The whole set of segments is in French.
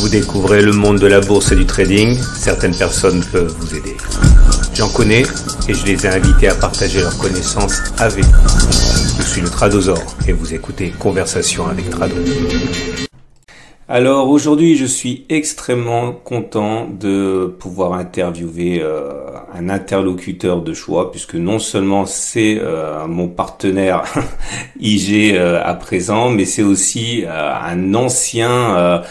Vous découvrez le monde de la bourse et du trading. Certaines personnes peuvent vous aider. J'en connais et je les ai invités à partager leurs connaissances avec vous. Je suis le Tradosaure et vous écoutez Conversation avec Trado. Alors aujourd'hui, je suis extrêmement content de pouvoir interviewer euh, un interlocuteur de choix, puisque non seulement c'est euh, mon partenaire IG euh, à présent, mais c'est aussi un ancien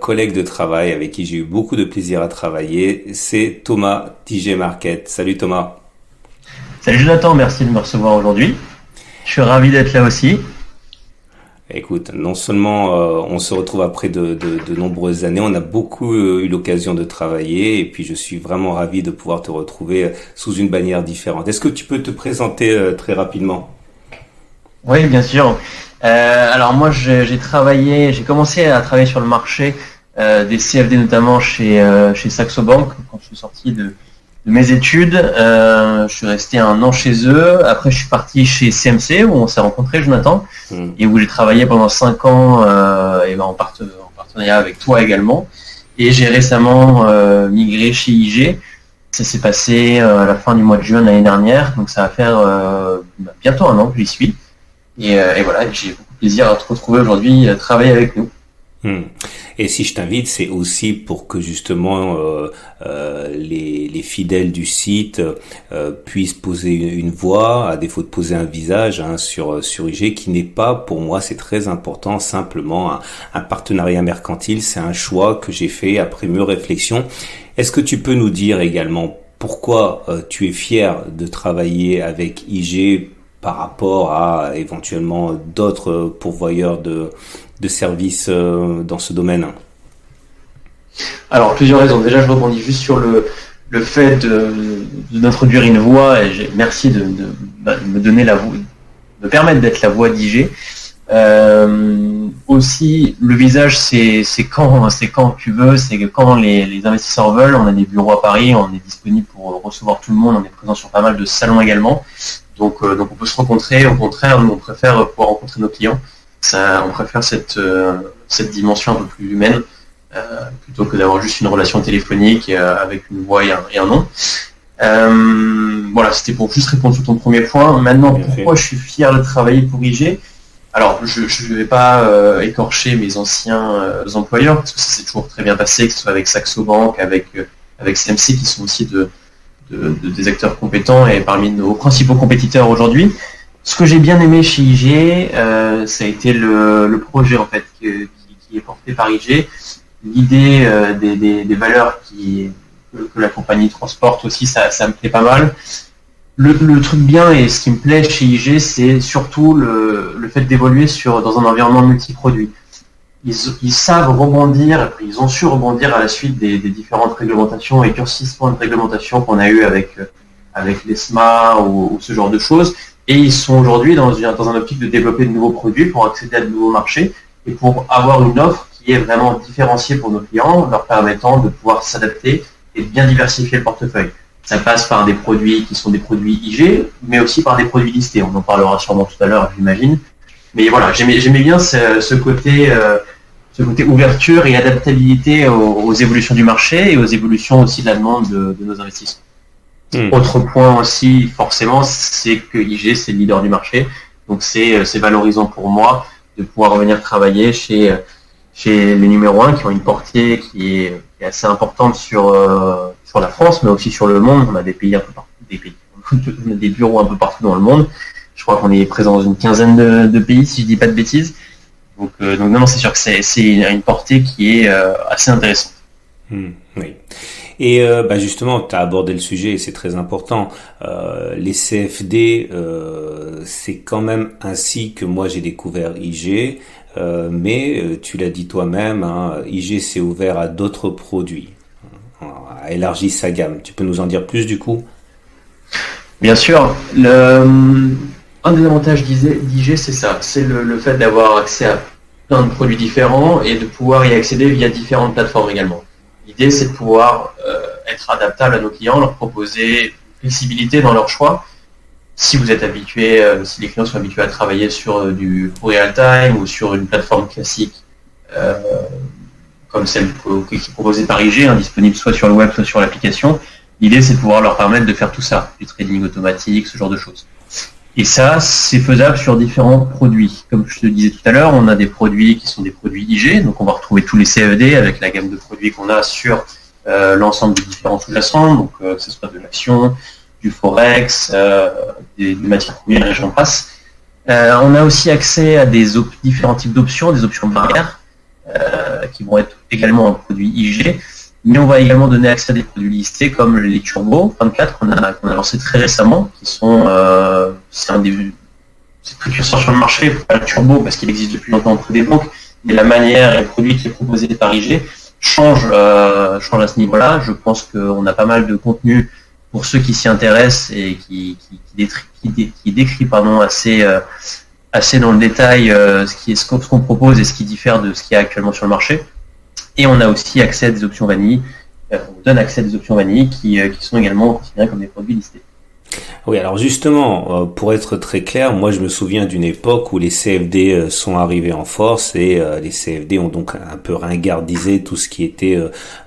collègue de travail avec qui j'ai eu beaucoup de plaisir à travailler. C'est Thomas d'IG Market. Salut Thomas. Salut Jonathan, merci de me recevoir aujourd'hui. Je suis ravi d'être là aussi. Écoute, non seulement euh, on se retrouve après de, nombreuses années, on a beaucoup euh, eu l'occasion de travailler et puis je suis vraiment ravi de pouvoir te retrouver euh, sous une bannière différente. Est-ce que tu peux te présenter très rapidement? Oui, bien sûr. alors moi, j'ai travaillé, j'ai commencé à travailler sur le marché des CFD notamment chez chez Saxo Bank quand je suis sorti de, mes études. Euh, je suis resté un an chez eux. Après, je suis parti chez CMC où on s'est rencontré, Jonathan, hmm. et où j'ai travaillé pendant cinq ans euh, et ben, en, partenariat avec toi également. Et j'ai récemment euh, migré chez IG. Ça s'est passé à la fin du mois de juin l'année dernière, donc ça va faire bah, bientôt un an que j'y suis. Et, et voilà, j'ai beaucoup de plaisir à te retrouver aujourd'hui, à travailler avec nous. Hmm. Et si je t'invite, c'est aussi pour que justement euh, euh, les, les, fidèles du site euh, puissent poser une, voix, à défaut de poser un visage hein, sur IG, qui n'est pas, pour moi, c'est très important, simplement un, un partenariat mercantile. C'est un choix que j'ai fait après mûre réflexion. Est-ce que tu peux nous dire également pourquoi tu es fier de travailler avec IG par rapport à éventuellement d'autres pourvoyeurs de de services euh, dans ce domaine Alors, plusieurs raisons. Déjà, je rebondis juste sur le, fait d'introduire une voix, et merci de, bah, de, me donner la voix, de permettre d'être la voix d'IG. Euh, aussi, le visage, c'est quand, quand tu veux, c'est quand les, les, investisseurs veulent. On a des bureaux à Paris, on est disponible pour recevoir tout le monde, on est présent sur pas mal de salons également. Donc, euh, donc on peut se rencontrer. Au contraire, nous on préfère pouvoir rencontrer nos clients on préfère cette, euh, cette dimension un peu plus humaine euh, plutôt que d'avoir juste une relation téléphonique euh, avec une voix et un, nom. voilà, c'était pour juste répondre sur ton premier point. Maintenant, pourquoi je suis fier de travailler pour IG Alors, je ne vais pas écorcher mes anciens employeurs, parce que ça s'est toujours très bien passé, que ce soit avec Saxo Bank, avec, avec CMC, qui sont aussi de, des acteurs compétents et parmi nos principaux compétiteurs aujourd'hui. Ce que j'ai bien aimé chez IG, euh, ça a été le, projet en fait qui, est porté par IG, l'idée euh, des, valeurs que, la compagnie transporte aussi, ça, me plaît pas mal. Le, truc bien et ce qui me plaît chez IG, c'est surtout le, fait d'évoluer dans un environnement multiproduit. Ils, ils, savent rebondir, ils ont su rebondir à la suite des, différentes réglementations et durcissements de réglementation qu'on a eu avec l'ESMA ou, ce genre de choses. Et ils sont aujourd'hui dans, dans un optique de développer de nouveaux produits pour accéder à de nouveaux marchés et pour avoir une offre qui est vraiment différenciée pour nos clients, leur permettant de pouvoir s'adapter et bien diversifier le portefeuille. Ça passe par des produits qui sont des produits IG, mais aussi par des produits listés. On en parlera sûrement tout à l'heure, j'imagine. Mais voilà, j'aimais bien ce, côté, euh, ce côté ouverture et adaptabilité aux, évolutions du marché et aux évolutions aussi de la demande de, de nos investissements. Hmm. Autre point aussi, forcément, c'est que IG, c'est le leader du marché. Donc euh, c'est valorisant pour moi de pouvoir venir travailler chez, chez les numéros 1 qui ont une portée qui est, assez importante sur, euh, sur la France, mais aussi sur le monde. On a des pays un peu partout, des pays, des bureaux un peu partout dans le monde. Je crois qu'on est présent dans une quinzaine de, pays, si je dis pas de bêtises. Donc, euh, donc non, c'est sûr que c'est une portée qui est assez intéressante. Hmm, oui. Et euh, bah justement, tu as abordé le sujet et c'est très important. Euh, les CFD, euh, c'est quand même ainsi que moi j'ai découvert IG, euh, mais euh, tu l'as dit toi-même, hein, IG s'est ouvert à d'autres produits, a élargi sa gamme. Tu peux nous en dire plus du coup? Bien sûr. Le, un des avantages d'IG, c'est ça, c'est le fait d'avoir accès à plein de produits différents et de pouvoir y accéder via différentes plateformes également. L'idée, c'est de pouvoir euh, être adaptable à nos clients, leur proposer flexibilité dans leur choix. Si vous êtes habitué, euh, si les clients sont habitués à travailler sur euh, du real time ou sur une plateforme classique comme celle qui est proposée par IG, hein, disponible soit sur le web, soit sur l'application. L'idée, c'est de pouvoir leur permettre de faire tout ça, du trading automatique, ce genre de choses. Et ça, c'est faisable sur différents produits. Comme je te disais tout à l'heure, on a des produits qui sont des produits IG, donc on va retrouver tous les CFD avec la gamme de produits qu'on a sur euh, l'ensemble des différents sous-jacents, donc euh, que ce soit de l'action, du forex, euh, des, matières premières et j'en passe. on a aussi accès à des différents types d'options, des options barrières, qui vont être également un produit IG. Mais on va également donner accès à des produits listés comme les Turbo 24 qu'on a, lancé très récemment, qui sont euh, c'est un des précurseurs sur le marché, pas le Turbo parce qu'il existe depuis longtemps auprès des banques, mais la manière et le produit qui est proposé par IG change, euh, change à ce niveau-là. Je pense qu'on a pas mal de contenu pour ceux qui s'y intéressent et qui, décrit pardon, assez, euh, assez dans le détail ce est ce qu'on propose et ce qui diffère de ce qu'il y a actuellement sur le marché. Et on a aussi accès à des options vanille. Euh, on donne accès à des options vanille qui, euh, qui sont également considérées comme des produits listés. Oui, alors justement, euh, pour être très clair, moi je me souviens d'une époque où les CFD sont arrivés en force et les CFD ont donc un peu ringardisé tout ce qui était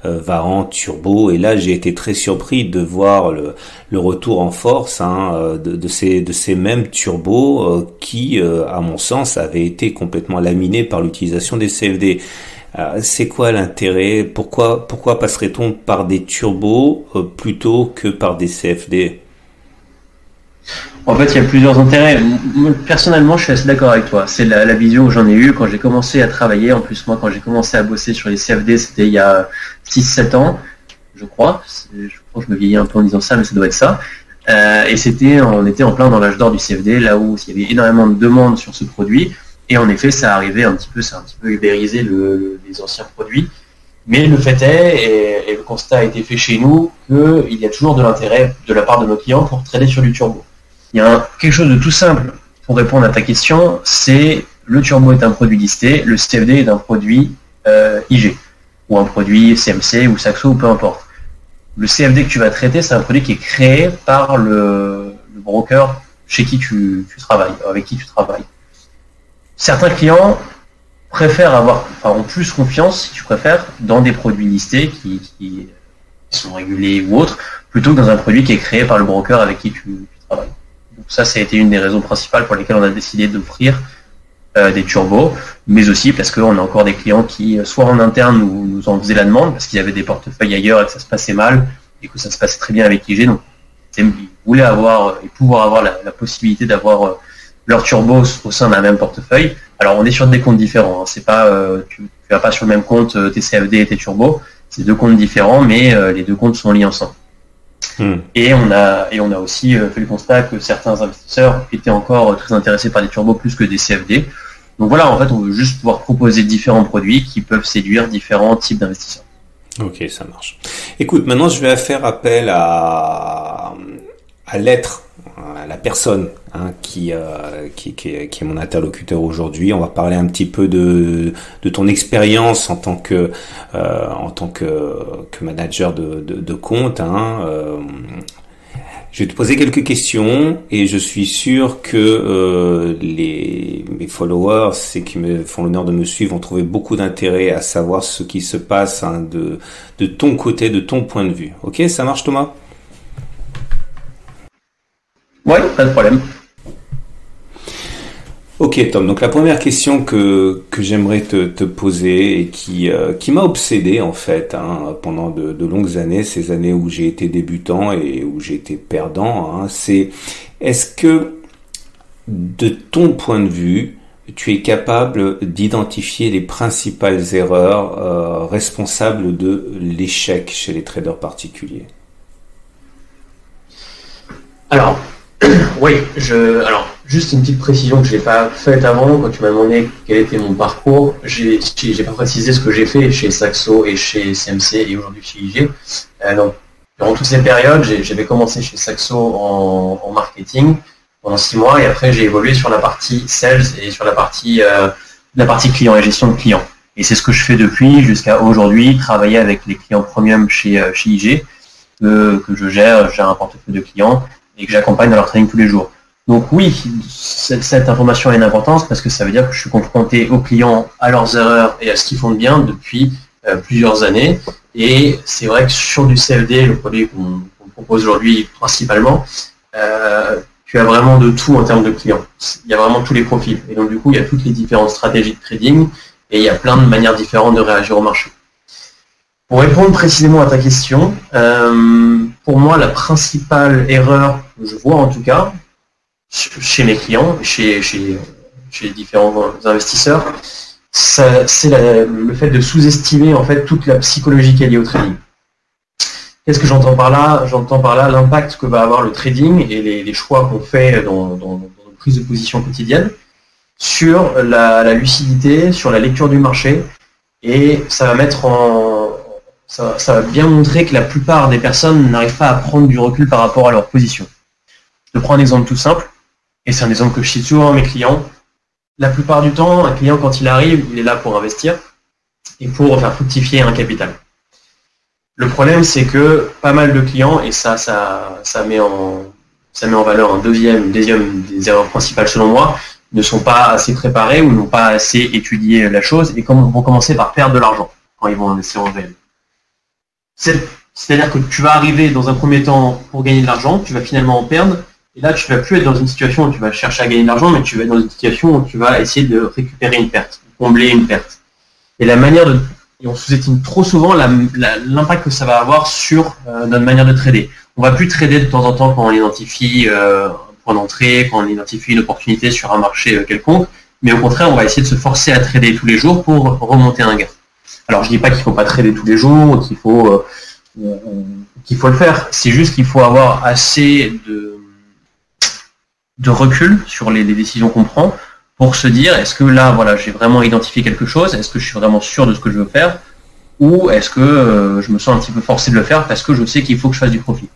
Varan, Turbo. Et là, j'ai été très surpris de voir le, le retour en force hein, de, de, ces, de ces mêmes turbos qui, à mon sens, avaient été complètement laminés par l'utilisation des CFD. Euh, c'est quoi l'intérêt? Pourquoi, pourquoi passerait-on par des turbos euh, plutôt que par des CFD En fait, il y a plusieurs intérêts. Personnellement, je suis assez d'accord avec toi. C'est la, vision que j'en ai eue quand j'ai commencé à travailler. En plus, moi, quand j'ai commencé à bosser sur les CFD, c'était il y a 6-7 ans, je crois. Je crois que je me vieillis un peu en disant ça, mais ça doit être ça. Euh, et c'était, on était en plein dans l'âge d'or du CFD, là où il y avait énormément de demandes sur ce produit. Et en effet, ça arrivait un petit peu, ça a un petit peu ubérisé les anciens produits. Mais le fait est, et, le constat a été fait chez nous, qu'il y a toujours de l'intérêt de la part de nos clients pour trader sur du turbo. Il y a quelque chose de tout simple pour répondre à ta question, c'est le turbo est un produit listé, le CFD est un produit euh, IG, ou un produit CMC ou Saxo, ou peu importe. Le CFD que tu vas traiter, c'est un produit qui est créé par le, broker chez qui tu travailles, avec qui tu travailles certains clients préfèrent avoir, enfin, ont plus confiance, si tu préfères, dans des produits listés qui, sont régulés ou autres, plutôt que dans un produit qui est créé par le broker avec qui tu, travailles. Donc ça, ça a été une des raisons principales pour lesquelles on a décidé d'offrir euh, des turbos, mais aussi parce qu'on a encore des clients qui, euh, soit en interne, nous, nous en faisaient la demande, parce qu'ils avaient des portefeuilles ailleurs et que ça se passait mal, et que ça se passait très bien avec IG, donc ils voulaient avoir et pouvoir avoir la, possibilité d'avoir euh, leurs turbos au sein d'un même portefeuille. Alors on est sur des comptes différents. Hein. C'est pas euh, tu, tu vas pas sur le même compte euh, tes CFD et tes turbos. C'est deux comptes différents, mais euh, les deux comptes sont liés ensemble. Hmm. Et on a et on a aussi fait le constat que certains investisseurs étaient encore très intéressés par des turbos plus que des CFD. Donc voilà, en fait, on veut juste pouvoir proposer différents produits qui peuvent séduire différents types d'investisseurs. Ok, ça marche. Écoute, maintenant je vais faire appel à à l'être la personne hein, qui, euh, qui, est, mon interlocuteur aujourd'hui. On va parler un petit peu de, de ton expérience en tant que euh, en tant que, que manager de, de, compte. Hein. Euh, je vais te poser quelques questions et je suis sûr que les mes followers, ceux qui me font l'honneur de me suivre, vont trouver beaucoup d'intérêt à savoir ce qui se passe hein, de, de ton côté, de ton point de vue. Ok, ça marche Thomas? Oui, pas de problème. Ok Tom, donc la première question que, que j'aimerais te, te, poser et qui, euh, qui m'a obsédé en fait hein, pendant de, de, longues années, ces années où j'ai été débutant et où j'ai été perdant, hein, c'est est-ce que de ton point de vue, tu es capable d'identifier les principales erreurs euh, responsables de l'échec chez les traders particuliers? Alors, oui, je, alors, juste une petite précision que je n'ai pas faite avant, quand tu m'as demandé quel était mon parcours, j'ai pas précisé ce que j'ai fait chez Saxo et chez CMC et aujourd'hui chez IG. Euh, donc, durant toutes ces périodes, j'avais commencé chez Saxo en, marketing pendant six mois et après j'ai évolué sur la partie sales et sur la partie, euh, la partie client et gestion de clients. Et c'est ce que je fais depuis jusqu'à aujourd'hui, travailler avec les clients premium chez, euh, chez IG, que, que je gère, j'ai un portefeuille de clients et que j'accompagne dans leur training tous les jours. Donc oui, cette, information a une importance parce que ça veut dire que je suis confronté aux clients, à leurs erreurs et à ce qu'ils font de bien depuis plusieurs années. Et c'est vrai que sur du CFD, le produit qu'on propose aujourd'hui principalement, tu as vraiment de tout en termes de clients. Il y a vraiment tous les profils. Et donc du coup, il y a toutes les différentes stratégies de trading et il y a plein de manières différentes de réagir au marché. Pour répondre précisément à ta question, euh, pour moi, la principale erreur que je vois en tout cas, chez mes clients, chez, chez, chez différents investisseurs, c'est le fait de sous-estimer en fait toute la psychologie qui est liée au trading. Qu'est-ce que j'entends par là? J'entends par là l'impact que va avoir le trading et les, choix qu'on fait dans, dans, nos prises de position quotidienne sur la, lucidité, sur la lecture du marché, et ça va mettre en ça, va bien montrer que la plupart des personnes n'arrivent pas à prendre du recul par rapport à leur position. Je prends un exemple tout simple, et c'est un exemple que je cite souvent à mes clients. La plupart du temps, un client, quand il arrive, il est là pour investir et pour faire fructifier un capital. Le problème, c'est que pas mal de clients, et ça, ça, ça, met, en, ça met en valeur un deuxième, deuxième des erreurs principales selon moi, ne sont pas assez préparés ou n'ont pas assez étudié la chose et vont commencer par perdre de l'argent quand ils vont investir en réel. C'est-à-dire que tu vas arriver dans un premier temps pour gagner de l'argent, tu vas finalement en perdre, et là tu vas plus être dans une situation où tu vas chercher à gagner de l'argent, mais tu vas être dans une situation où tu vas essayer de récupérer une perte, combler une perte. Et la manière de et on sous-estime trop souvent l'impact que ça va avoir sur euh, notre manière de trader. On va plus trader de temps en temps quand on identifie euh, un point d'entrée, quand on identifie une opportunité sur un marché euh, quelconque, mais au contraire, on va essayer de se forcer à trader tous les jours pour remonter un gain. Alors je dis pas qu'il faut pas trader tous les jours, qu'il faut qu'il faut le faire. C'est juste qu'il faut avoir assez de de recul sur les décisions qu'on prend pour se dire est-ce que là, voilà, j'ai vraiment identifié quelque chose, est-ce que je suis vraiment sûr de ce que je veux faire, ou est-ce que euh, je me sens un petit peu forcé de le faire parce que je sais qu'il faut que je fasse du profit.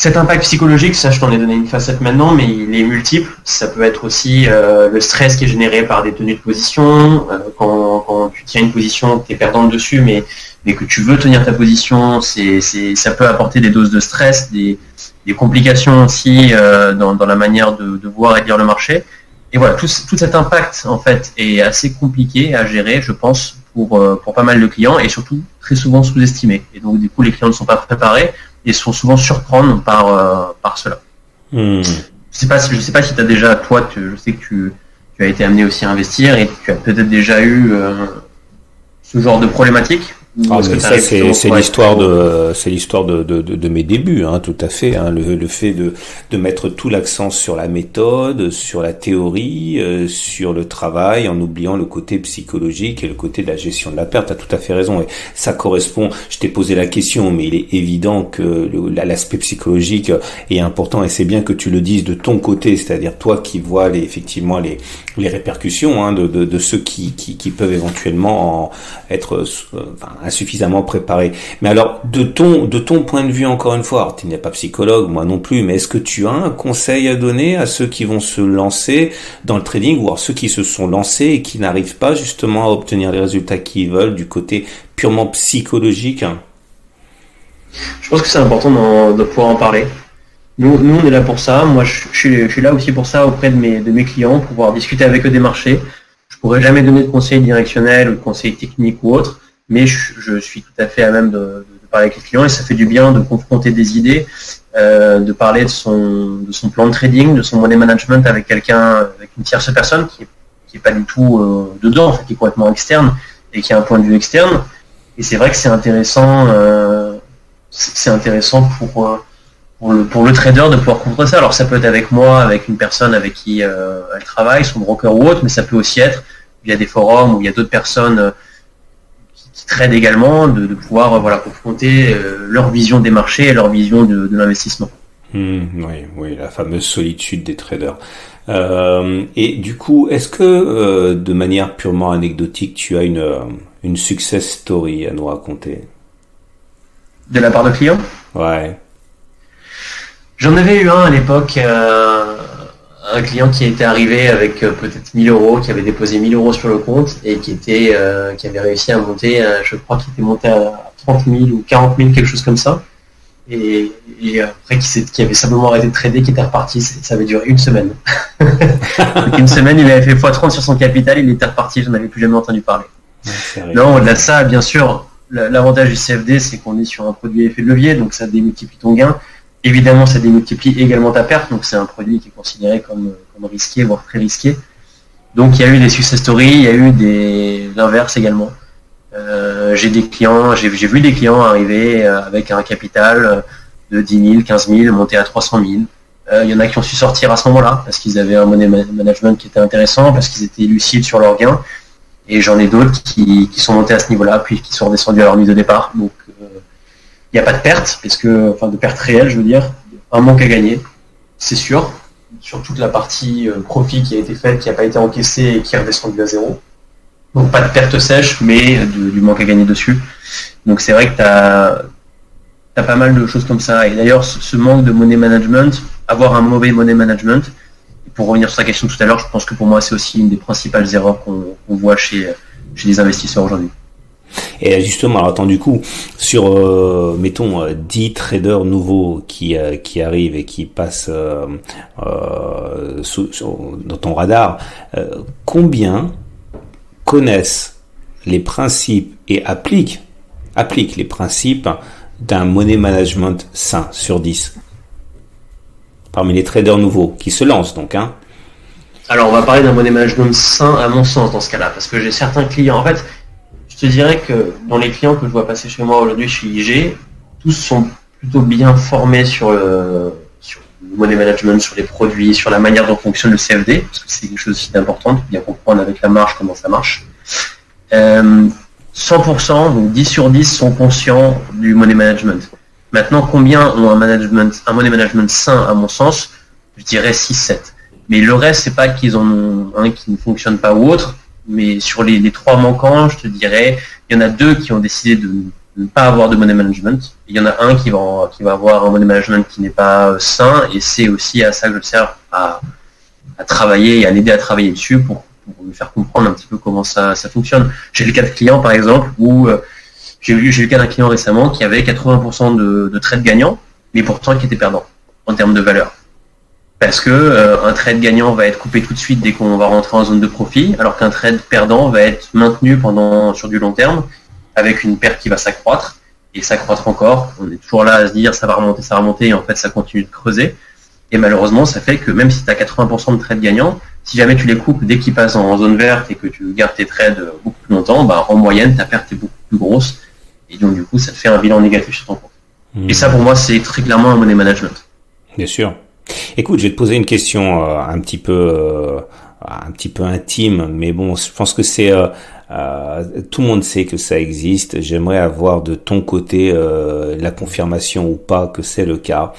Cet impact psychologique, ça je t'en ai donné une facette maintenant, mais il est multiple. Ça peut être aussi euh, le stress qui est généré par des tenues de position, euh, quand, tu tiens une position, tu es perdante dessus, mais, que tu veux tenir ta position, c'est, ça peut apporter des doses de stress, des, complications aussi dans, la manière de, de voir et lire le marché et voilà, tout, cet impact en fait est assez compliqué à gérer, je pense, pour, euh, pour pas mal de clients et surtout très souvent sous-estimé. Et donc du coup, les clients ne sont pas préparés et sont souvent surprendre par, euh, par cela. Hmm. Je sais pas si je sais pas si tu as déjà toi, je sais que tu, tu, as été amené aussi à investir et tu as peut-être déjà eu euh, ce genre de problématique ah, ça c'est l'histoire de c'est l'histoire de, de, de, mes débuts, hein, tout à fait. Hein, le, le fait de, de mettre tout l'accent sur la méthode, sur la théorie, euh, sur le travail, en oubliant le côté psychologique et le côté de la gestion de la perte. T'as tout à fait raison. Et ça correspond. Je t'ai posé la question, mais il est évident que l'aspect psychologique est important et c'est bien que tu le dises de ton côté, c'est-à-dire toi qui vois les, effectivement les les répercussions hein, de, ceux qui, peuvent éventuellement être euh, insuffisamment préparé. Mais alors, de ton, de ton point de vue, encore une fois, tu n'es pas psychologue, moi non plus, mais est-ce que tu as un conseil à donner à ceux qui vont se lancer dans le trading ou à ceux qui se sont lancés et qui n'arrivent pas justement à obtenir les résultats qu'ils veulent du côté purement psychologique? Je pense que c'est important de, pouvoir en parler. Nous, nous, on est là pour ça. Moi, je, suis, là aussi pour ça auprès de mes, clients, pour pouvoir discuter avec eux des marchés. Je pourrais jamais donner de conseils directionnels ou de conseils techniques ou autres mais je, suis tout à fait à même de, parler avec les clients et ça fait du bien de confronter des idées, euh, de parler de son, plan de trading, de son money management avec quelqu'un, avec une tierce personne qui n'est pas du tout euh, dedans, qui est complètement externe et qui a un point de vue externe. Et c'est vrai que c'est intéressant, euh, c'est intéressant pour, pour, le, pour le trader de pouvoir confronter ça. Alors ça peut être avec moi, avec une personne avec qui euh, elle travaille, son broker ou autre, mais ça peut aussi être via des forums où il y a d'autres personnes qui trade également, de, pouvoir euh, voilà, confronter euh, leur vision des marchés et leur vision de, l'investissement. Hmm, oui, oui, la fameuse solitude des traders. Euh, et du coup, est-ce que de manière purement anecdotique, tu as une, une success story à nous raconter? De la part de clients? Ouais. J'en avais eu un à l'époque un client qui était arrivé avec euh, peut-être 1000 euros, qui avait déposé 1000 euros sur le compte et qui était, euh, qui avait réussi à monter, euh, je crois qu'il était monté à 30 000 ou 40 000, quelque chose comme ça. Et, après, qui, avait simplement arrêté de trader, qui était reparti. Ça avait duré une semaine. une semaine, il avait fait x30 sur son capital, il était reparti, je n'en avais plus jamais entendu parler. non, au-delà de ça, bien sûr, l'avantage du CFD, c'est qu'on est sur un produit effet de levier, donc ça démultiplie ton gain. Évidemment, ça démultiplie également ta perte, donc c'est un produit qui est considéré comme, risqué, voire très risqué. Donc il y a eu des success stories, il y a eu l'inverse également. Euh, j'ai des clients, j'ai vu des clients arriver euh, avec un capital de 10 000, 15 000, monter à 300 000. Euh, il y en a qui ont su sortir à ce moment-là parce qu'ils avaient un money management qui était intéressant, parce qu'ils étaient lucides sur leurs gains. Et j'en ai d'autres qui, sont montés à ce niveau-là, puis qui sont redescendus à leur mise de départ. Il n'y a pas de perte, parce enfin de perte réelle, je veux dire, un manque à gagner, c'est sûr, sur toute la partie profit qui a été faite, qui n'a pas été encaissée et qui est redescendue à zéro. Donc pas de perte sèche, mais du manque à gagner dessus. Donc c'est vrai que tu as, pas mal de choses comme ça. Et d'ailleurs, ce manque de money management, avoir un mauvais money management, pour revenir sur sa question tout à l'heure, je pense que pour moi c'est aussi une des principales erreurs qu'on voit chez les investisseurs aujourd'hui. Et justement, alors attends, du coup, sur, euh, mettons, 10 euh, traders nouveaux qui, euh, qui arrivent et qui passent dans ton radar, combien connaissent les principes et appliquent, appliquent les principes d'un money management sain sur 10 Parmi les traders nouveaux qui se lancent donc. Hein. Alors on va parler d'un money management sain à mon sens dans ce cas-là, parce que j'ai certains clients. En fait, je te dirais que dans les clients que je vois passer chez moi aujourd'hui chez IG, tous sont plutôt bien formés sur le, sur le money management, sur les produits, sur la manière dont fonctionne le CFD, parce que c'est quelque chose aussi d'important, de bien comprendre avec la marge comment ça marche. 100%, euh, donc 10 sur 10 sont conscients du money management. Maintenant, combien ont un management, un money management sain à mon sens? Je dirais 6-7. Mais le reste, c'est pas qu'ils en ont un qui ne fonctionne pas ou autre, mais sur les, trois manquants, je te dirais, il y en a deux qui ont décidé de ne pas avoir de money management. Il y en a un qui va, qui va avoir un money management qui n'est pas euh, sain, et c'est aussi à ça que je sers à, à travailler et à l'aider à travailler dessus pour, pour, lui faire comprendre un petit peu comment ça, ça fonctionne. J'ai le cas de clients, par exemple, où euh, j'ai eu, le cas d'un client récemment qui avait 80% de, de trades gagnants, mais pourtant qui était perdant en termes de valeur. Parce que euh, un trade gagnant va être coupé tout de suite dès qu'on va rentrer en zone de profit, alors qu'un trade perdant va être maintenu pendant sur du long terme, avec une perte qui va s'accroître et s'accroître encore. On est toujours là à se dire ça va remonter, ça va remonter, et en fait ça continue de creuser. Et malheureusement, ça fait que même si tu as 80% de trades gagnants, si jamais tu les coupes dès qu'ils passent en zone verte et que tu gardes tes trades beaucoup plus longtemps, bah, en moyenne, ta perte est beaucoup plus grosse et donc, du coup, ça te fait un bilan négatif sur ton compte. Et ça, pour moi, c'est très clairement un money management. Bien sûr. Écoute, je vais te poser une question euh, un petit peu, euh, un petit peu intime, mais bon, je pense que c'est euh, tout le monde sait que ça existe. J'aimerais avoir de ton côté la confirmation ou pas que c'est le cas.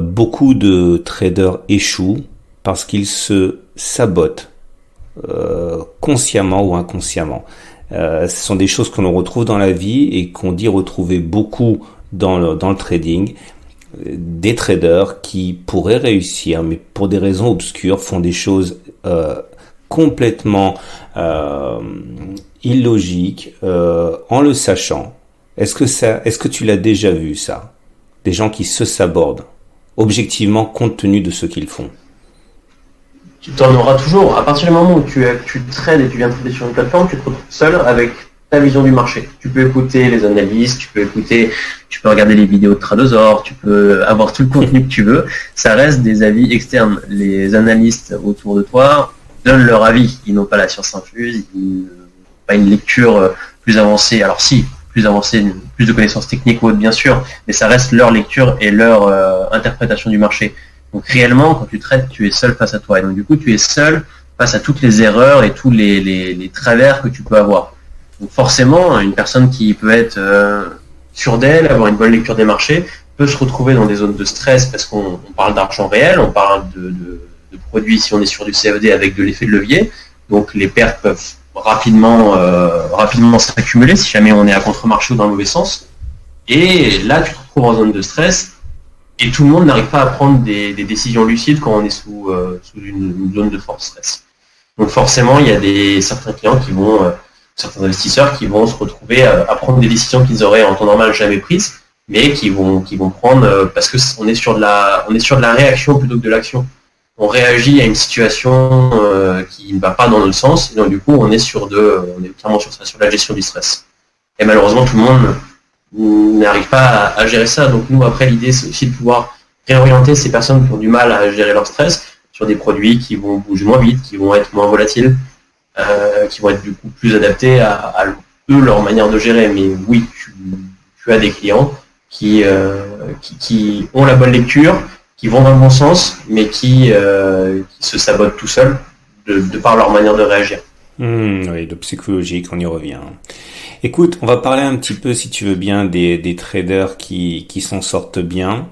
beaucoup de traders échouent parce qu'ils se sabotent consciemment ou inconsciemment. Euh, ce sont des choses que l'on retrouve dans la vie et qu'on dit retrouver beaucoup dans le, dans le trading. Des traders qui pourraient réussir, mais pour des raisons obscures, font des choses euh, complètement euh, illogiques euh, en le sachant. Est-ce que ça, est-ce que tu l'as déjà vu ça? Des gens qui se sabordent objectivement compte tenu de ce qu'ils font tu t'en auras toujours. À partir du moment où tu, tu trades et tu viens trader sur une plateforme, tu te retrouves seul avec ta vision du marché. Tu peux écouter les analystes, tu peux écouter, tu peux regarder les vidéos de Tradosaur, tu peux avoir tout le contenu que tu veux. Ça reste des avis externes. Les analystes autour de toi donnent leur avis. Ils n'ont pas la science infuse, ils n'ont pas une lecture plus avancée. Alors si, plus avancée, plus de connaissances techniques ou autres, bien sûr, mais ça reste leur lecture et leur euh, interprétation du marché. Donc réellement, quand tu traites, tu es seul face à toi. Et donc du coup, tu es seul face à toutes les erreurs et tous les, travers que tu peux avoir. Donc forcément, une personne qui peut être euh, sûre d'elle, avoir une bonne lecture des marchés, peut se retrouver dans des zones de stress parce qu'on parle d'argent réel, on parle de, produits si on est sur du CFD avec de l'effet de levier. Donc les pertes peuvent rapidement, euh, rapidement s'accumuler si jamais on est à contre-marché ou dans le mauvais sens. Et là, tu te retrouves en zone de stress et tout le monde n'arrive pas à prendre des, décisions lucides quand on est sous, euh, une, zone de force stress. Donc forcément, il y a des, certains clients qui vont, euh, certains investisseurs qui vont se retrouver à, prendre des décisions qu'ils auraient en temps normal jamais prises, mais qui vont, qui vont prendre euh, parce que on est sur de la, est sur de la réaction plutôt que de l'action. on réagit à une situation qui ne va pas dans notre sens, et donc du coup on est sur de, on est clairement sur sur la gestion du stress. Et malheureusement tout le monde n'arrive pas à, gérer ça. Donc nous après l'idée c'est aussi de pouvoir réorienter ces personnes qui ont du mal à gérer leur stress sur des produits qui vont bouger moins vite, qui vont être moins volatiles, qui vont être du coup plus adaptés à, à eux leur manière de gérer. Mais oui, tu, as des clients euh, qui, qui, ont la bonne lecture, qui vont dans le bon sens, mais qui, euh, se sabotent tout seuls de, par leur manière de réagir. Hmm, oui, le psychologique, on y revient. Écoute, on va parler un petit peu, si tu veux bien, des, des traders qui, qui s'en sortent bien.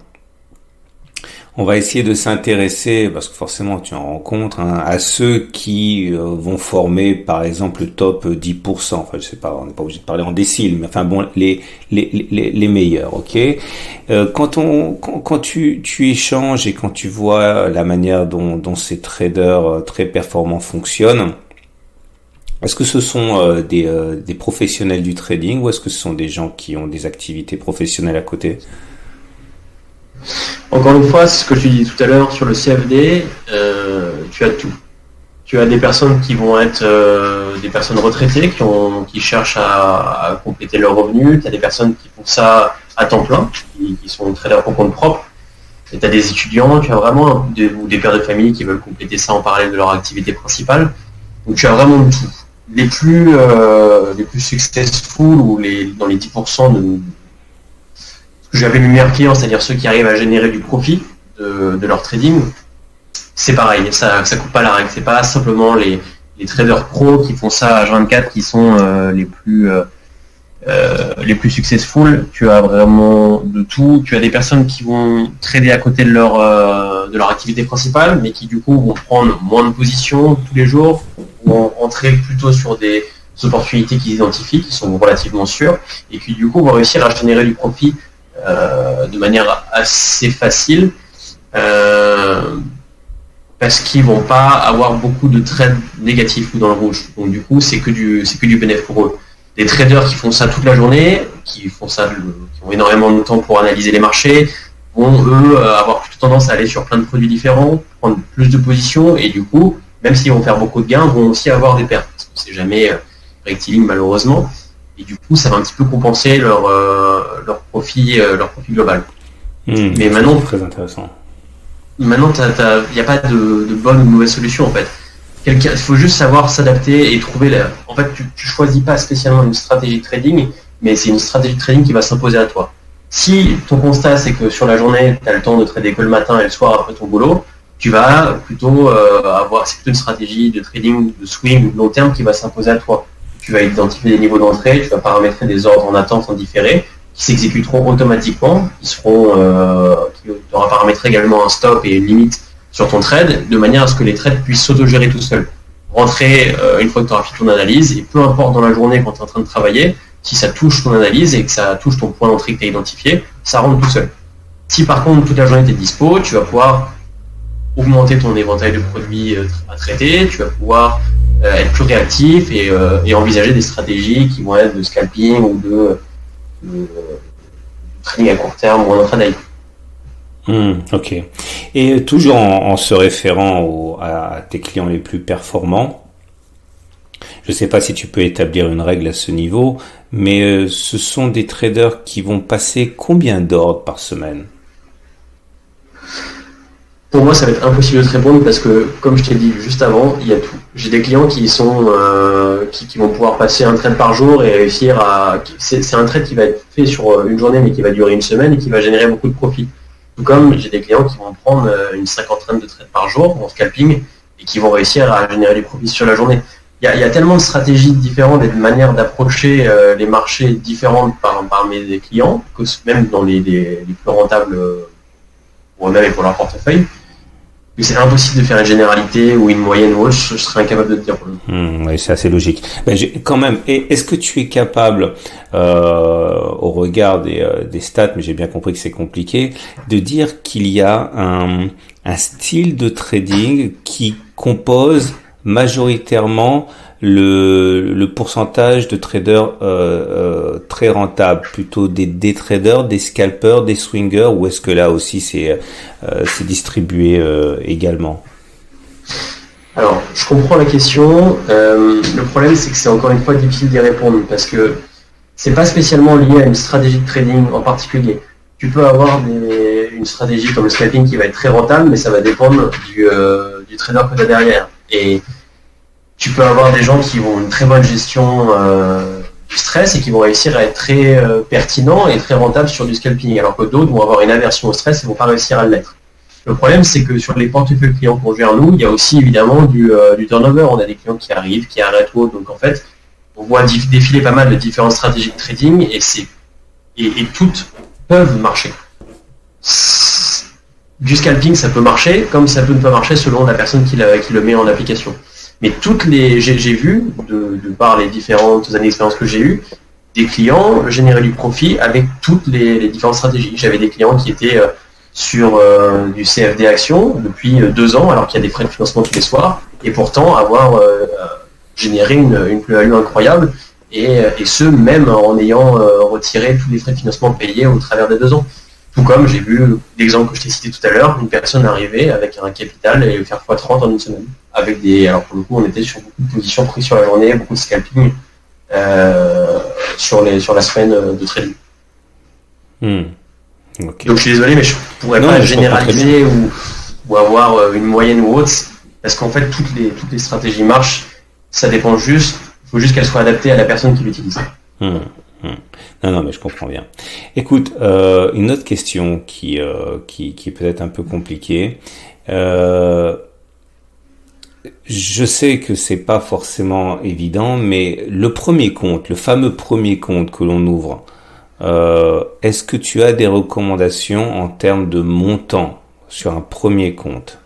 On va essayer de s'intéresser, parce que forcément tu en rencontres, hein, à ceux qui euh, vont former par exemple le top 10%. Enfin, je sais pas, on n'est pas obligé de parler en déciles, mais enfin bon, les, les, les, les meilleurs, ok? Euh, Quand, on, quand, tu, tu échanges et quand tu vois la manière dont, ces traders euh, très performants fonctionnent, est-ce que ce sont des, des professionnels du trading ou est-ce que ce sont des gens qui ont des activités professionnelles à côté? Encore une fois, ce que je dis tout à l'heure sur le CFD, euh, tu as tout. Tu as des personnes qui vont être euh, des personnes retraitées qui, cherchent à, compléter leurs revenus. Tu as des personnes qui font ça à temps plein, qui, sont traders pour compte propre. Et tu as des étudiants, tu as vraiment des, ou des pères de famille qui veulent compléter ça en parallèle de leur activité principale. Donc tu as vraiment tout. Les plus, euh, successful ou dans les 10% de, j'avais mes meilleurs clients, c'est-à-dire ceux qui arrivent à générer du profit de, leur trading, c'est pareil, ça ne coupe pas la règle. C'est pas simplement les, traders pros qui font ça à 24 qui sont euh, les plus euh, euh, les plus successful. Tu as vraiment de tout. Tu as des personnes qui vont trader à côté de leur de leur activité principale, mais qui du coup vont prendre moins de positions tous les jours, vont entrer plutôt sur des opportunités qu'ils identifient, qui sont relativement sûres, et qui du coup vont réussir à générer du profit euh, de manière assez facile euh, parce qu'ils vont pas avoir beaucoup de trades négatifs ou dans le rouge. Donc du coup, c'est que du c'est que du bénéfice pour eux. Des traders qui font ça toute la journée, qui font ça, qui ont énormément de temps pour analyser les marchés, vont eux euh, avoir plutôt tendance à aller sur plein de produits différents, prendre plus de positions et du coup, même s'ils vont faire beaucoup de gains, vont aussi avoir des pertes. C'est jamais rectiligne malheureusement et du coup ça va un petit peu compenser leur euh, leur profit euh, leur profit global. Hmm, mais maintenant très intéressant. Maintenant il n'y a pas de, bonne ou de mauvaise solution en fait. Il faut juste savoir s'adapter et trouver la... En fait, tu, tu choisis pas spécialement une stratégie de trading, mais c'est une stratégie de trading qui va s'imposer à toi. Si ton constat c'est que sur la journée, tu as le temps de trader que le matin et le soir après ton boulot, tu vas plutôt euh, avoir c'est plutôt une stratégie de trading de swing long terme qui va s'imposer à toi tu vas identifier des niveaux d'entrée, tu vas paramétrer des ordres en attente en différé qui s'exécuteront automatiquement, qui seront, euh, qui aura paramétré également un stop et une limite sur ton trade, de manière à ce que les trades puissent s'autogérer tout seuls. Rentrer euh, une fois que tu auras fait ton analyse, et peu importe dans la journée quand tu es en train de travailler, si ça touche ton analyse et que ça touche ton point d'entrée que tu as identifié, ça rentre tout seul. Si par contre toute la journée tu es dispo, tu vas pouvoir augmenter ton éventail de produits euh, à traiter, tu vas pouvoir euh, être plus réactif euh, et, envisager des stratégies qui vont être de scalping ou de, trading à court terme ou en intraday. Ok. Et toujours en, se référant à tes clients les plus performants, je ne sais pas si tu peux établir une règle à ce niveau, mais ce sont des traders qui vont passer combien d'ordres par semaine? Pour moi, ça va être impossible de te répondre parce que, comme je t'ai dit juste avant, il y a tout. J'ai des clients qui sont euh, qui, vont pouvoir passer un trade par jour et réussir à. C'est un trade qui va être fait sur euh, une journée mais qui va durer une semaine et qui va générer beaucoup de profit. Tout comme j'ai des clients qui vont prendre euh, une cinquantaine de trades par jour en scalping et qui vont réussir à générer du profit sur la journée. Il y, a, tellement de stratégies différentes et de manières d'approcher les marchés différentes par, mes clients, que même dans les, les, les plus rentables pour eux-mêmes et pour leur portefeuille c'est impossible de faire une généralité ou une moyenne ou je, serais incapable de te dire. Hmm, oui, c'est assez logique. Ben, quand même, est-ce que tu es capable, euh, au regard des, euh, des stats, mais j'ai bien compris que c'est compliqué, de dire qu'il y a un style de trading qui compose majoritairement le, pourcentage de traders euh, euh, très rentables, plutôt des, des traders, des scalpers, des swingers, ou est-ce que là aussi c'est euh, distribué également? Alors, je comprends la question. Le problème, c'est que c'est encore une fois difficile d'y répondre parce que c'est pas spécialement lié à une stratégie de trading en particulier. Tu peux avoir une stratégie comme le scalping qui va être très rentable, mais ça va dépendre du, euh, trader que tu as derrière. Et tu peux avoir des gens qui ont une très bonne gestion euh, du stress et qui vont réussir à être très pertinents et très rentables sur du scalping, alors que d'autres vont avoir une aversion au stress et vont pas réussir à l'être. Le problème, c'est que sur les portefeuilles clients qu'on gère nous, il y a aussi évidemment du, euh, turnover. On a des clients qui arrivent, qui arrêtent ou Donc en fait, on voit défiler pas mal de différentes stratégies de trading et, et, toutes peuvent marcher. Du scalping, ça peut marcher, comme ça peut ne pas marcher selon la personne qui, le met en application. Mais toutes les, j'ai, vu, de, par les différentes années d'expérience que j'ai eues, des clients générer du profit avec toutes les, différentes stratégies. J'avais des clients qui étaient euh, sur euh, du CFD Action depuis euh, deux ans, alors qu'il y a des frais de financement tous les soirs, et pourtant avoir généré une, une plus-value incroyable, et, ce, même en ayant retiré tous les frais de financement payés au travers des deux ans. Tout comme j'ai vu l'exemple que je t'ai cité tout à l'heure, une personne arriver avec un capital et faire x30 en une semaine. Avec des, alors pour le coup, on était sur beaucoup de positions prises sur la journée, beaucoup de scalping sur, les, sur la semaine de trading. Hmm. Donc je suis désolé, mais je pourrais pas généraliser ou, avoir euh, une moyenne ou autre, parce qu'en fait toutes les, toutes les stratégies marchent, ça dépend juste, il faut juste qu'elles soient adaptées à la personne qui l'utilise. Hum, hum. Non, non, mais je comprends bien. Écoute, euh, une autre question qui, euh, qui, qui est peut-être un peu compliquée. je sais que c'est pas forcément évident, mais le premier compte, le fameux premier compte que l'on ouvre, euh, est-ce que tu as des recommandations en termes de montant sur un premier compte?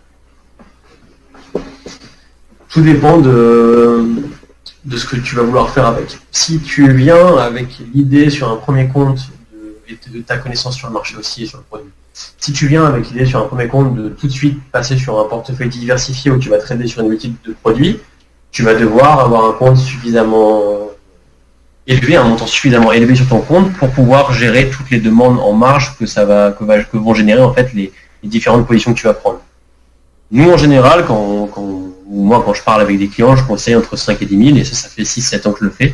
Tout dépend de, de ce que tu vas vouloir faire avec. Si tu viens avec l'idée sur un premier compte de, de ta connaissance sur le marché aussi et sur le produit, si tu viens avec l'idée sur un premier compte de tout de suite passer sur un portefeuille diversifié où tu vas trader sur une multitude de produits, tu vas devoir avoir un compte suffisamment élevé, un montant suffisamment élevé sur ton compte pour pouvoir gérer toutes les demandes en marge que ça va, que, vont générer en fait les, différentes positions que tu vas prendre. Nous, en général, quand, moi, quand je parle avec des clients, je conseille entre 5 et 10 000, et ça, ça fait 6-7 ans que je le fais.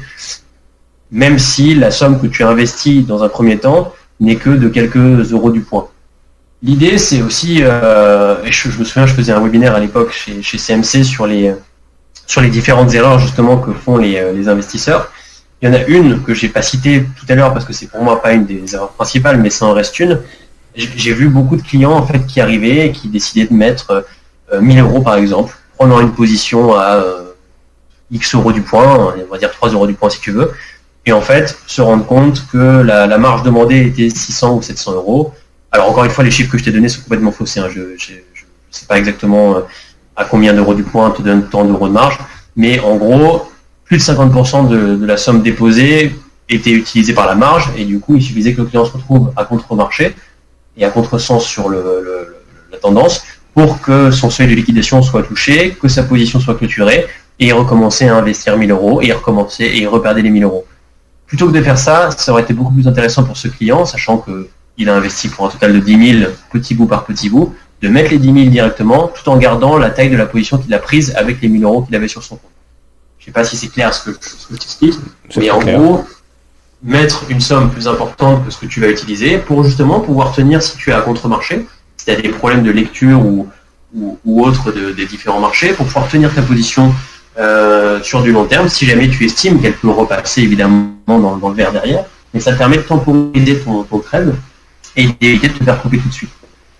Même si la somme que tu investis dans un premier temps n'est que de quelques euros du point. L'idée, c'est aussi, euh, je, me souviens, je faisais un webinaire à l'époque chez, chez, CMC sur les, sur les différentes erreurs justement que font les, les investisseurs. Il y en a une que j'ai pas citée tout à l'heure parce que c'est pour moi pas une des erreurs principales, mais ça en reste une. J'ai vu beaucoup de clients en fait qui arrivaient et qui décidaient de mettre 1000 euh, euros par exemple, prenant une position à euh, X euros du point, on va dire 3 euros du point si tu veux, et en fait se rendre compte que la, marge demandée était 600 ou 700 euros. Alors encore une fois, les chiffres que je t'ai donnés sont complètement faussés. Hein. Je ne sais pas exactement euh, à combien d'euros du point te donne tant d'euros de marge, mais en gros, plus de 50% de, la somme déposée était utilisée par la marge et du coup il suffisait que le client se retrouve à contre-marché et à contre-sens sur la tendance pour que son seuil de liquidation soit touché, que sa position soit clôturée et recommencer à investir 1000 euros et recommencer et reperdre les 1000 euros. Plutôt que de faire ça, ça aurait été beaucoup plus intéressant pour ce client, sachant qu'il a investi pour un total de 10 000 petits bouts par petit bout, de mettre les 10 000 directement tout en gardant la taille de la position qu'il a prise avec les 1000 euros qu'il avait sur son compte. Je sais pas si c'est clair ce que, je t'explique, mais en gros, mettre une somme plus importante que ce que tu vas utiliser pour justement pouvoir tenir si tu es à contre-marché, si tu as des problèmes de lecture ou, ou, autres des différents marchés, pour pouvoir tenir ta position euh, sur du long terme, si jamais tu estimes qu'elle peut repasser évidemment dans, le vert derrière, mais ça te permet de temporiser ton, ton trade et d'éviter de te faire couper tout de suite.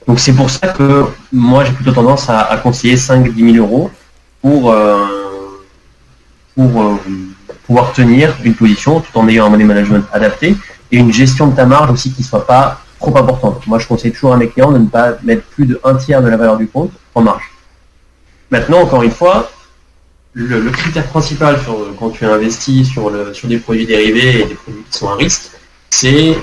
Donc c'est pour ça que moi j'ai plutôt tendance à, conseiller 5-10 000 euros pour, euh, pour euh, pouvoir tenir une position tout en ayant un money management adapté et une gestion de ta marge aussi qui ne soit pas trop importante. Moi, je conseille toujours à mes clients de ne pas mettre plus de un tiers de la valeur du compte en marge. Maintenant, encore une fois, le, critère principal quand tu investis sur, le, sur des produits dérivés et des produits qui sont à risque, c'est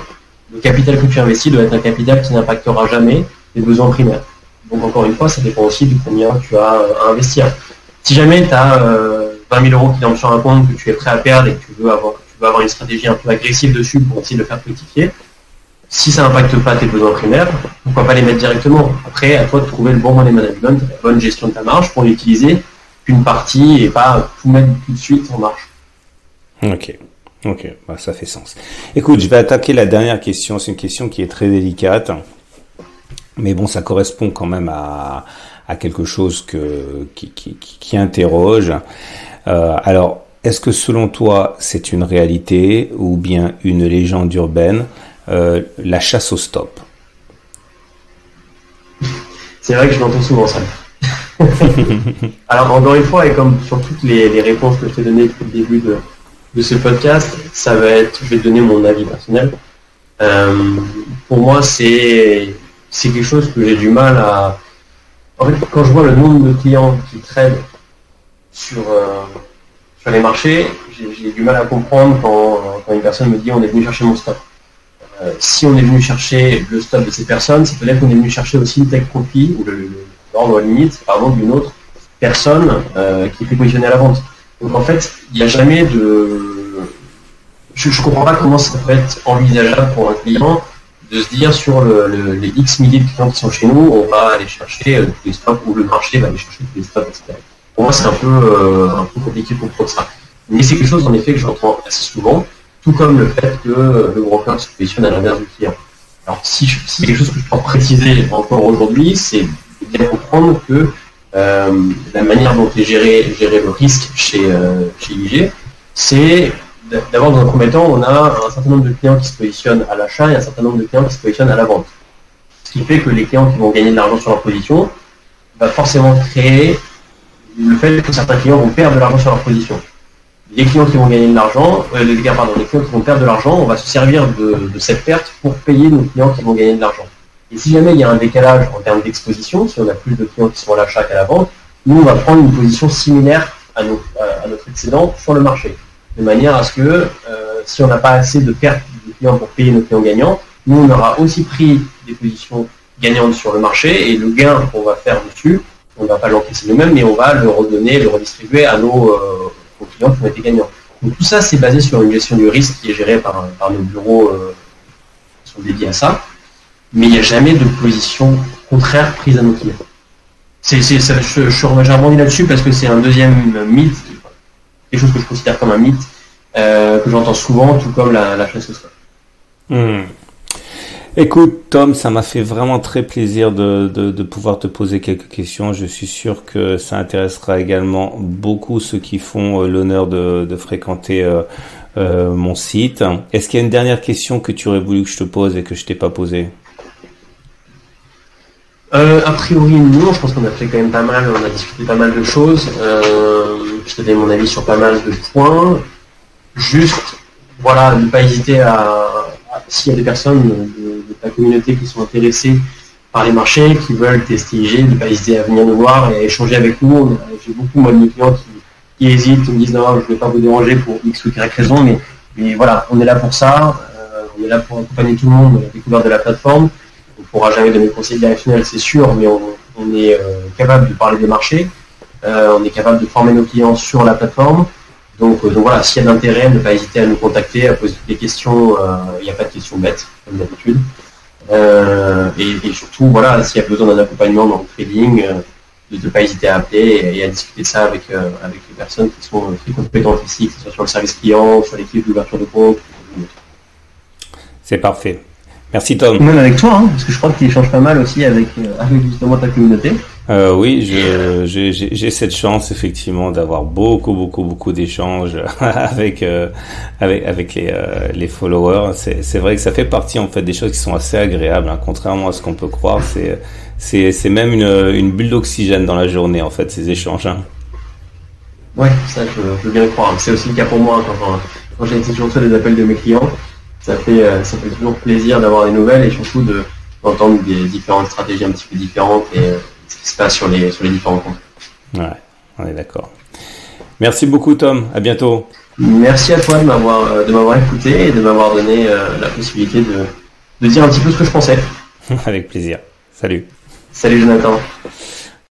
le capital que tu investis doit être un capital qui n'impactera jamais les besoins primaires. Donc encore une fois, ça dépend aussi de combien tu as à investir. Si jamais tu as 20 000 euros qui dorment sur un compte que tu es prêt à perdre et que tu veux avoir, tu veux avoir une stratégie un peu agressive dessus pour essayer de le faire fructifier, si ça n'impacte pas tes besoins primaires, pourquoi pas les mettre directement Après, à toi de trouver le bon money management, la bonne gestion de ta marge pour l'utiliser qu'une partie et pas tout mettre tout de suite en marche. Ok. Ok, bah, ça fait sens. Écoute, je vais attaquer la dernière question. C'est une question qui est très délicate, mais bon, ça correspond quand même à, à quelque chose que, qui, qui, qui interroge. Euh, alors, est-ce que selon toi, c'est une réalité ou bien une légende urbaine, euh, la chasse au stop C'est vrai que je l'entends souvent ça. Alors encore une fois, et comme sur toutes les, réponses que je t'ai données depuis le début de, ce podcast, ça va être, je vais donner mon avis personnel. Euh, pour moi, c'est quelque chose que j'ai du mal à. En fait, quand je vois le nombre de clients qui traînent sur euh, sur les marchés, j'ai du mal à comprendre quand, une personne me dit on est venu chercher mon stop. Euh, si on est venu chercher le stop de ces personnes, c'est peut-être qu'on est venu chercher aussi le take profit ou l'ordre limite, d'une autre personne euh, qui est positionnée à la vente. Donc en fait, il n'y a jamais de... Je ne comprends pas comment ça peut être envisageable pour un client de se dire sur le, les X milliers de clients qui sont chez nous, on va aller chercher euh, tous les stocks ou le marché va aller chercher tous les stocks, etc. Pour moi, c'est un peu, un peu compliqué pour comprendre ça. Mais c'est quelque chose en effet que j'entends assez souvent, tout comme le fait que le broker se positionne à l'inverse du client. Alors si, si quelque chose que je peux préciser encore aujourd'hui, c'est bien comprendre que euh, la manière dont est géré, géré le risque chez, euh, chez IG, c'est d'abord dans un premier temps, on a un certain nombre de clients qui se positionnent à l'achat et un certain nombre de clients qui se positionnent à la vente. Ce qui fait que les clients qui vont gagner de l'argent sur leur position va forcément créer le fait que certains clients vont perdre de l'argent sur leur position. Les clients qui vont gagner de l'argent, euh, pardon, les clients qui vont perdre de l'argent, on va se servir de, cette perte pour payer nos clients qui vont gagner de l'argent. Et si jamais il y a un décalage en termes d'exposition, si on a plus de clients qui sont à l'achat qu'à la vente, nous, on va prendre une position similaire à, notre excédent sur le marché. De manière à ce que euh, si on n'a pas assez de pertes de clients pour payer nos clients gagnants, nous, on aura aussi pris des positions gagnantes sur le marché et le gain qu'on va faire dessus, on ne va pas l'encaisser nous-mêmes, mais on va le redonner, le redistribuer à nos, euh, clients qui ont été gagnants. Donc tout ça, c'est basé sur une gestion du risque qui est gérée par, par nos bureaux euh, qui sont dédiés à ça mais il n'y a jamais de position contraire prise à nos clients. C'est, c'est, je, je, là-dessus parce que c'est un deuxième mythe, quelque chose que je considère comme un mythe, euh, que j'entends souvent, tout comme la, la chasse au. Hmm. Écoute, Tom, ça m'a fait vraiment très plaisir de, pouvoir te poser quelques questions. Je suis sûr que ça intéressera également beaucoup ceux qui font euh, l'honneur de, fréquenter euh, euh, mon site. Est-ce qu'il y a une dernière question que tu aurais voulu que je te pose et que je t'ai pas posée? A priori, non. Je pense qu'on a fait quand même pas mal. On a discuté pas mal de choses. Je te donne mon avis sur pas mal de points. Juste, voilà, ne pas hésiter à, s'il y a des personnes de, ta communauté qui sont intéressées par les marchés, qui veulent tester ne pas hésiter à venir nous voir et à échanger avec nous. J'ai beaucoup moi de mes clients qui, hésitent, qui me disent non, je ne vais pas vous déranger pour X ou Y raison, mais, voilà, on est là pour ça. Euh, on est là pour accompagner tout le monde à la découverte de la plateforme on ne pourra jamais donner de conseils directionnels, c'est sûr, mais on, est euh, capable de parler des marchés, euh, on est capable de former nos clients sur la plateforme. Donc, euh, donc voilà, s'il y a d'intérêt, ne pas hésiter à nous contacter, à poser des questions. Il n'y a pas de questions bêtes, comme d'habitude. Et, surtout, voilà, s'il y a besoin d'un accompagnement dans le trading, de ne pas hésiter à appeler et, à discuter ça avec, avec les personnes qui sont très compétentes ici, que ce soit sur le service client, sur l'équipe d'ouverture de compte. C'est parfait. Merci Tom. Même avec toi, hein, parce que je crois que tu échanges pas mal aussi avec, euh, avec justement ta communauté. Euh, oui, j'ai cette chance effectivement d'avoir beaucoup, beaucoup, beaucoup d'échanges avec, euh, avec les, euh, followers. C'est vrai que ça fait partie en fait des choses qui sont assez agréables, hein, contrairement à ce qu'on peut croire. C'est même une, bulle d'oxygène dans la journée en fait ces échanges. Hein. Ouais, ça je, je veux bien le croire. C'est aussi le cas pour moi quand, quand j'ai toujours reçu des appels de mes clients ça fait, toujours plaisir d'avoir des nouvelles et surtout de, d'entendre des différentes stratégies un petit peu différentes et ce qui se passe sur les, sur les différents comptes. Ouais, on est d'accord. Merci beaucoup Tom, à bientôt. Merci à toi de m'avoir, euh, de m'avoir écouté et de m'avoir donné la possibilité de, de dire un petit peu ce que je pensais. Avec plaisir. Salut. Salut Jonathan.